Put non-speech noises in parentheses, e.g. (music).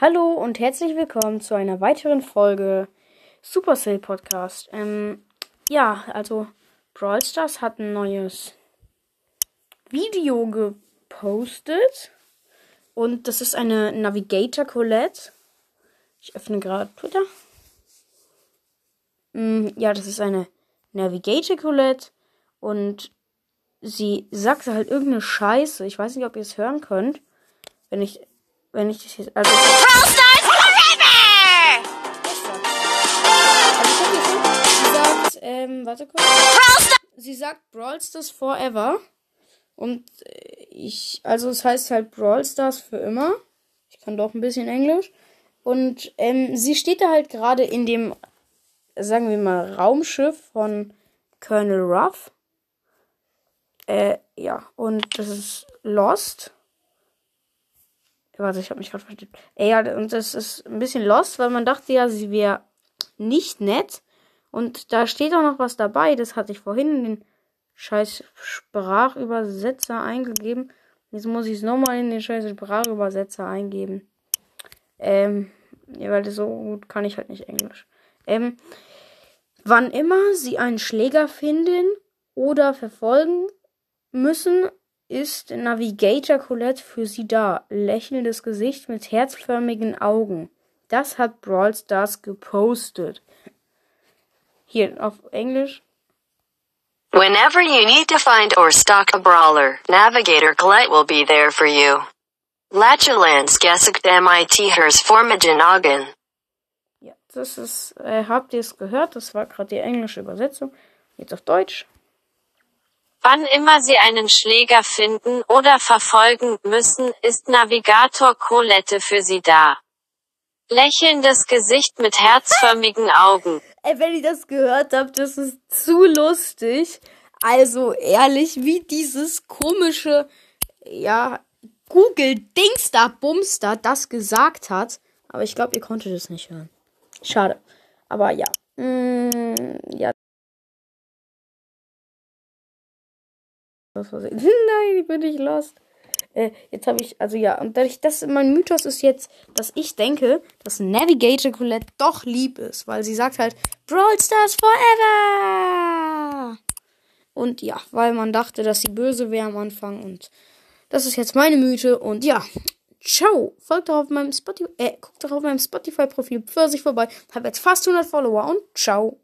Hallo und herzlich willkommen zu einer weiteren Folge Supercell Podcast. Ähm, ja, also Brawl Stars hat ein neues Video gepostet und das ist eine Navigator Colette. Ich öffne gerade Twitter. Mm, ja, das ist eine Navigator Colette und sie sagte halt irgendeine Scheiße. Ich weiß nicht, ob ihr es hören könnt. Wenn ich wenn ich das jetzt. Also, Brawl Stars Forever! Also, sie sagt, ähm, warte kurz. Sie sagt Brawl Stars Forever. Und äh, ich, also es heißt halt Brawl Stars für immer. Ich kann doch ein bisschen Englisch. Und ähm, sie steht da halt gerade in dem, sagen wir mal, Raumschiff von Colonel Ruff. Äh, ja, und das ist Lost. Warte, ich habe mich gerade verstanden. Ey, ja, und das ist ein bisschen lost, weil man dachte ja, sie wäre nicht nett. Und da steht auch noch was dabei. Das hatte ich vorhin in den scheiß Sprachübersetzer eingegeben. Jetzt muss ich es nochmal in den scheiß Sprachübersetzer eingeben. Ähm, ja, weil das so gut kann ich halt nicht Englisch. Ähm, wann immer sie einen Schläger finden oder verfolgen müssen, ist Navigator Colette für sie da. Lächelndes Gesicht mit herzförmigen Augen. Das hat Brawl Stars gepostet. Hier auf Englisch. Whenever you need to find or stalk a brawler, Navigator Colette will be there for you. Lachulans gesagt mit hers formigen Augen. Ja, das ist, äh, habt ihr es gehört? Das war gerade die englische Übersetzung. Jetzt auf Deutsch. Wann immer Sie einen Schläger finden oder verfolgen müssen, ist Navigator Colette für Sie da. Lächelndes Gesicht mit herzförmigen Augen. Ey, wenn ihr das gehört habt, das ist zu lustig. Also ehrlich, wie dieses komische, ja, Google Dingster Bumster das gesagt hat. Aber ich glaube, ihr konntet es nicht hören. Schade. Aber ja. Mm, ja, (laughs) Nein, ich bin nicht lost. Äh, jetzt habe ich, also ja, und dadurch, dass mein Mythos ist jetzt, dass ich denke, dass Navigator Colette doch lieb ist, weil sie sagt halt, Brawl Stars forever! Und ja, weil man dachte, dass sie böse wäre am Anfang und das ist jetzt meine Mythe und ja, ciao! Folgt doch auf meinem Spotify, äh, guckt doch auf meinem Spotify-Profil für sich vorbei. Hab jetzt fast 100 Follower und ciao!